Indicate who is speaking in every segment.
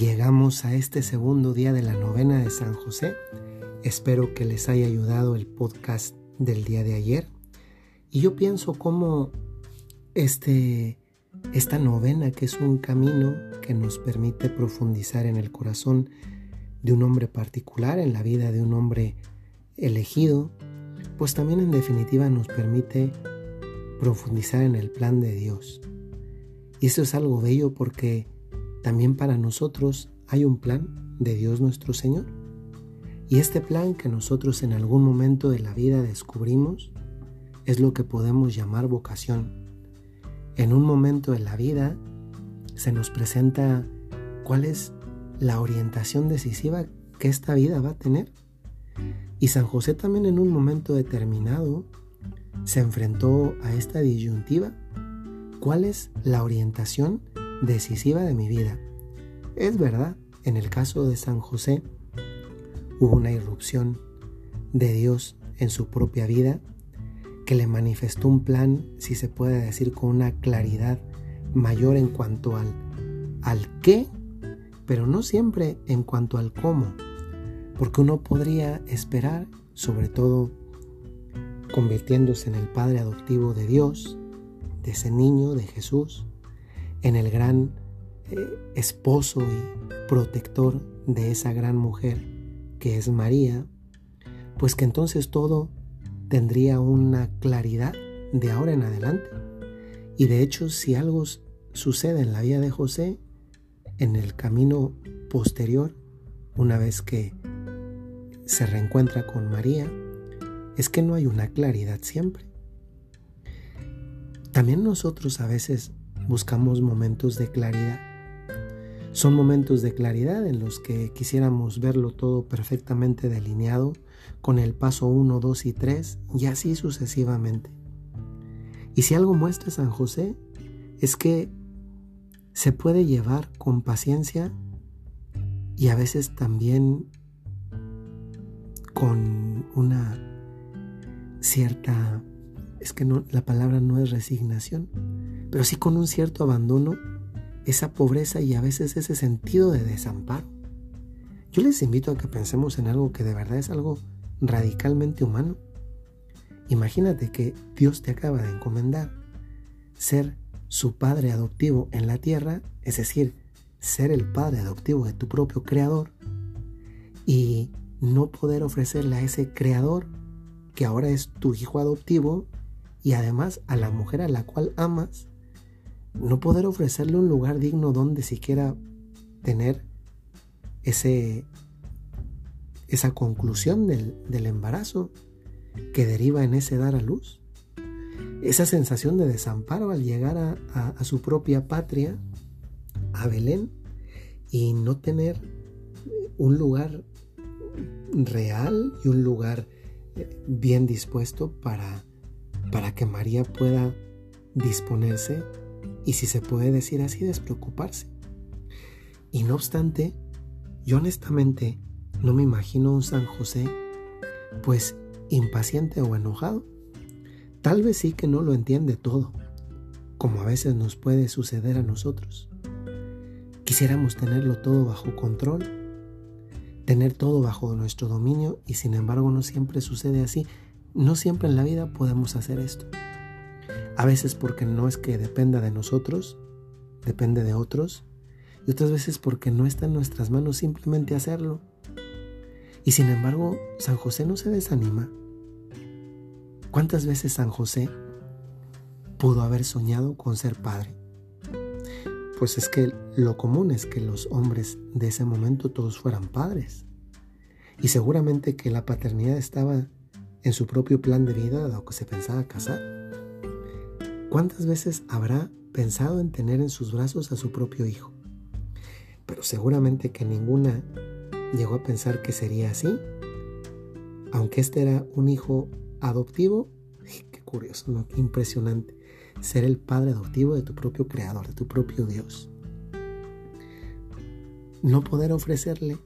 Speaker 1: Llegamos a este segundo día de la novena de San José. Espero que les haya ayudado el podcast del día de ayer. Y yo pienso cómo este, esta novena, que es un camino que nos permite profundizar en el corazón de un hombre particular, en la vida de un hombre elegido, pues también en definitiva nos permite profundizar en el plan de Dios. Y eso es algo bello porque también para nosotros hay un plan de Dios nuestro Señor. Y este plan que nosotros en algún momento de la vida descubrimos es lo que podemos llamar vocación. En un momento de la vida se nos presenta cuál es la orientación decisiva que esta vida va a tener. Y San José también en un momento determinado se enfrentó a esta disyuntiva. ¿Cuál es la orientación decisiva de mi vida. Es verdad, en el caso de San José, hubo una irrupción de Dios en su propia vida que le manifestó un plan, si se puede decir, con una claridad mayor en cuanto al, al qué, pero no siempre en cuanto al cómo, porque uno podría esperar, sobre todo convirtiéndose en el padre adoptivo de Dios, de ese niño, de Jesús, en el gran eh, esposo y protector de esa gran mujer que es María, pues que entonces todo tendría una claridad de ahora en adelante. Y de hecho, si algo sucede en la vida de José, en el camino posterior, una vez que se reencuentra con María, es que no hay una claridad siempre. También nosotros a veces buscamos momentos de claridad. Son momentos de claridad en los que quisiéramos verlo todo perfectamente delineado con el paso 1, 2 y 3 y así sucesivamente. Y si algo muestra San José es que se puede llevar con paciencia y a veces también con una cierta, es que no, la palabra no es resignación, pero sí con un cierto abandono, esa pobreza y a veces ese sentido de desamparo. Yo les invito a que pensemos en algo que de verdad es algo radicalmente humano. Imagínate que Dios te acaba de encomendar ser su padre adoptivo en la tierra, es decir, ser el padre adoptivo de tu propio creador y no poder ofrecerle a ese creador que ahora es tu hijo adoptivo y además a la mujer a la cual amas no poder ofrecerle un lugar digno donde siquiera tener ese, esa conclusión del, embarazo que deriva en ese dar a luz. Esa sensación de desamparo al llegar a, a su propia patria, a Belén, y no tener un lugar real y un lugar eh, bien dispuesto para, para que María pueda disponerse y si se puede decir así, despreocuparse. Y no obstante, yo honestamente no me imagino un San José, pues impaciente o enojado. Tal vez sí que no lo entiende todo, como a veces nos puede suceder a nosotros. Quisiéramos tenerlo todo bajo control, tener todo bajo nuestro dominio y sin embargo no siempre sucede así. No siempre en la vida podemos hacer esto. A veces porque no es que dependa de nosotros, depende de otros, y otras veces porque no está en nuestras manos simplemente hacerlo. Y sin embargo, San José no se desanima. ¿Cuántas veces San José pudo haber soñado con ser padre? Pues es que lo común es que los hombres de ese momento todos fueran padres. Y seguramente que la paternidad estaba en su propio plan de vida, dado que se pensaba casar. ¿Cuántas veces habrá pensado en tener en sus brazos a su propio hijo? Pero seguramente que ninguna llegó a pensar que sería así. Aunque este era un hijo adoptivo, qué curioso, ¿no? Qué impresionante ser el padre adoptivo de tu propio creador, de tu propio Dios. No poder ofrecerle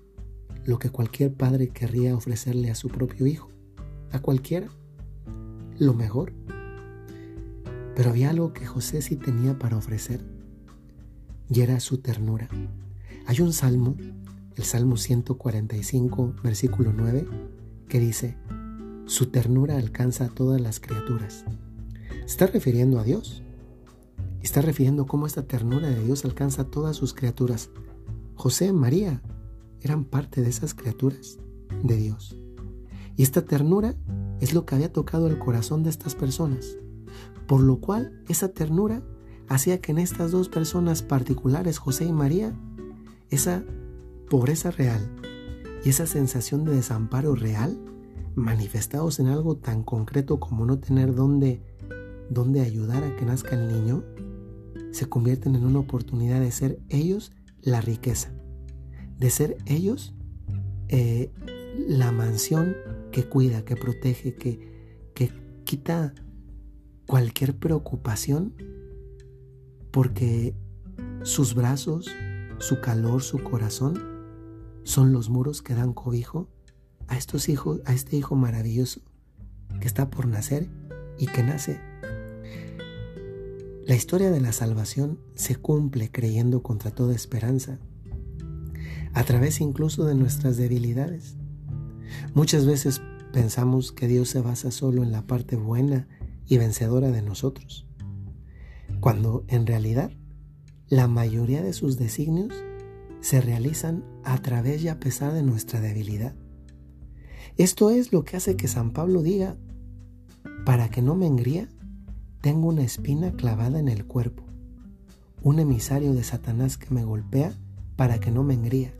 Speaker 1: lo que cualquier padre querría ofrecerle a su propio hijo, a cualquiera, lo mejor pero había algo que José sí tenía para ofrecer, y era su ternura. Hay un salmo, el Salmo 145, versículo 9, que dice, Su ternura alcanza a todas las criaturas. está refiriendo a Dios. Está refiriendo cómo esta ternura de Dios alcanza a todas sus criaturas. José y María eran parte de esas criaturas de Dios. Y esta ternura es lo que había tocado el corazón de estas personas. Por lo cual esa ternura hacía que en estas dos personas particulares, José y María, esa pobreza real y esa sensación de desamparo real, manifestados en algo tan concreto como no tener dónde, dónde ayudar a que nazca el niño, se convierten en una oportunidad de ser ellos la riqueza, de ser ellos eh, la mansión que cuida, que protege, que, que quita cualquier preocupación porque sus brazos, su calor, su corazón son los muros que dan cobijo a estos hijos, a este hijo maravilloso que está por nacer y que nace. La historia de la salvación se cumple creyendo contra toda esperanza, a través incluso de nuestras debilidades. Muchas veces pensamos que Dios se basa solo en la parte buena y vencedora de nosotros, cuando en realidad la mayoría de sus designios se realizan a través y a pesar de nuestra debilidad. Esto es lo que hace que San Pablo diga, para que no me engría, tengo una espina clavada en el cuerpo, un emisario de Satanás que me golpea para que no me engría.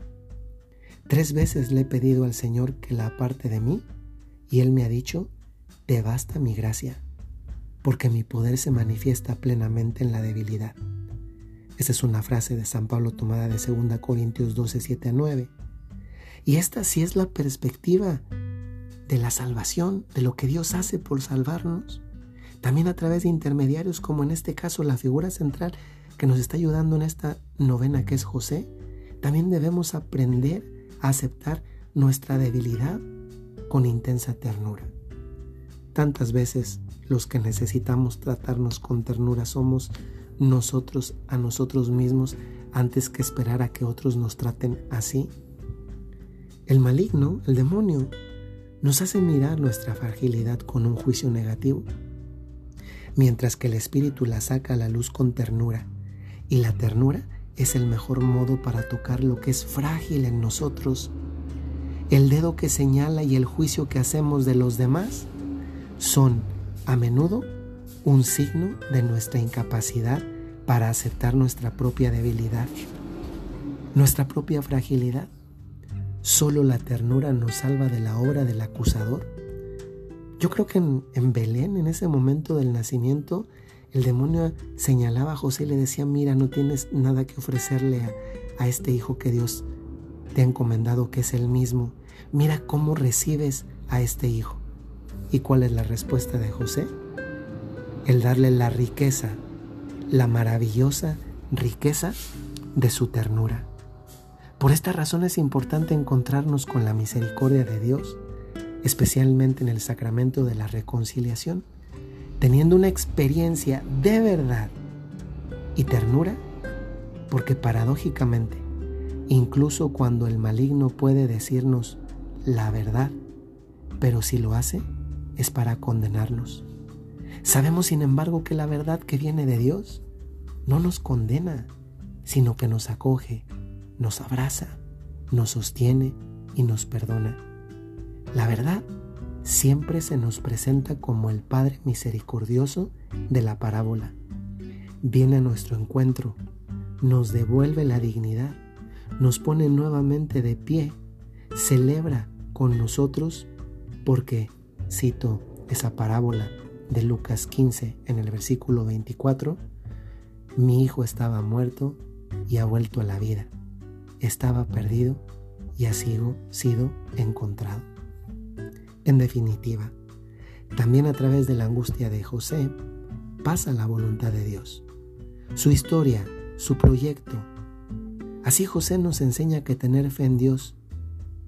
Speaker 1: Tres veces le he pedido al Señor que la aparte de mí y Él me ha dicho, te basta mi gracia, porque mi poder se manifiesta plenamente en la debilidad. Esta es una frase de San Pablo tomada de 2 Corintios 12, 7 a 9. Y esta sí es la perspectiva de la salvación, de lo que Dios hace por salvarnos. También a través de intermediarios, como en este caso la figura central que nos está ayudando en esta novena que es José, también debemos aprender aceptar nuestra debilidad con intensa ternura. Tantas veces los que necesitamos tratarnos con ternura somos nosotros a nosotros mismos antes que esperar a que otros nos traten así. El maligno, el demonio, nos hace mirar nuestra fragilidad con un juicio negativo, mientras que el espíritu la saca a la luz con ternura, y la ternura es el mejor modo para tocar lo que es frágil en nosotros. El dedo que señala y el juicio que hacemos de los demás son a menudo un signo de nuestra incapacidad para aceptar nuestra propia debilidad, nuestra propia fragilidad. Solo la ternura nos salva de la obra del acusador. Yo creo que en, Belén, en ese momento del nacimiento, el demonio señalaba a José y le decía, mira, no tienes nada que ofrecerle a, este hijo que Dios te ha encomendado, que es el mismo. Mira cómo recibes a este hijo. ¿Y cuál es la respuesta de José? El darle la riqueza, la maravillosa riqueza de su ternura. Por esta razón es importante encontrarnos con la misericordia de Dios, especialmente en el sacramento de la reconciliación teniendo una experiencia de verdad y ternura, porque paradójicamente, incluso cuando el maligno puede decirnos la verdad, pero si lo hace, es para condenarnos. Sabemos, sin embargo, que la verdad que viene de Dios no nos condena, sino que nos acoge, nos abraza, nos sostiene y nos perdona. La verdad siempre se nos presenta como el Padre misericordioso de la parábola. Viene a nuestro encuentro, nos devuelve la dignidad, nos pone nuevamente de pie, celebra con nosotros porque, cito esa parábola de Lucas 15 en el versículo 24, mi hijo estaba muerto y ha vuelto a la vida, estaba perdido y ha sido, sido encontrado. En definitiva, también a través de la angustia de José pasa la voluntad de Dios, su historia, su proyecto. Así José nos enseña que tener fe en Dios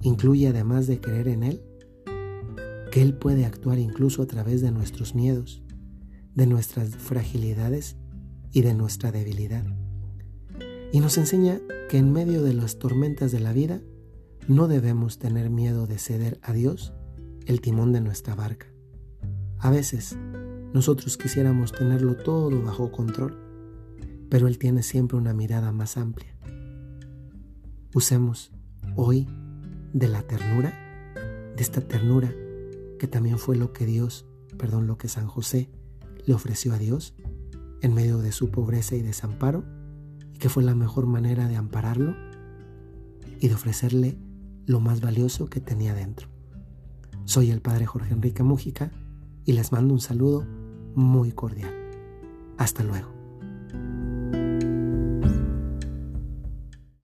Speaker 1: incluye además de creer en Él, que Él puede actuar incluso a través de nuestros miedos, de nuestras fragilidades y de nuestra debilidad. Y nos enseña que en medio de las tormentas de la vida no debemos tener miedo de ceder a Dios el timón de nuestra barca. A veces nosotros quisiéramos tenerlo todo bajo control, pero Él tiene siempre una mirada más amplia. Usemos hoy de la ternura, de esta ternura que también fue lo que Dios, perdón, lo que San José le ofreció a Dios en medio de su pobreza y desamparo, y que fue la mejor manera de ampararlo y de ofrecerle lo más valioso que tenía dentro. Soy el Padre Jorge Enrique Mújica y les mando un saludo muy cordial. Hasta luego.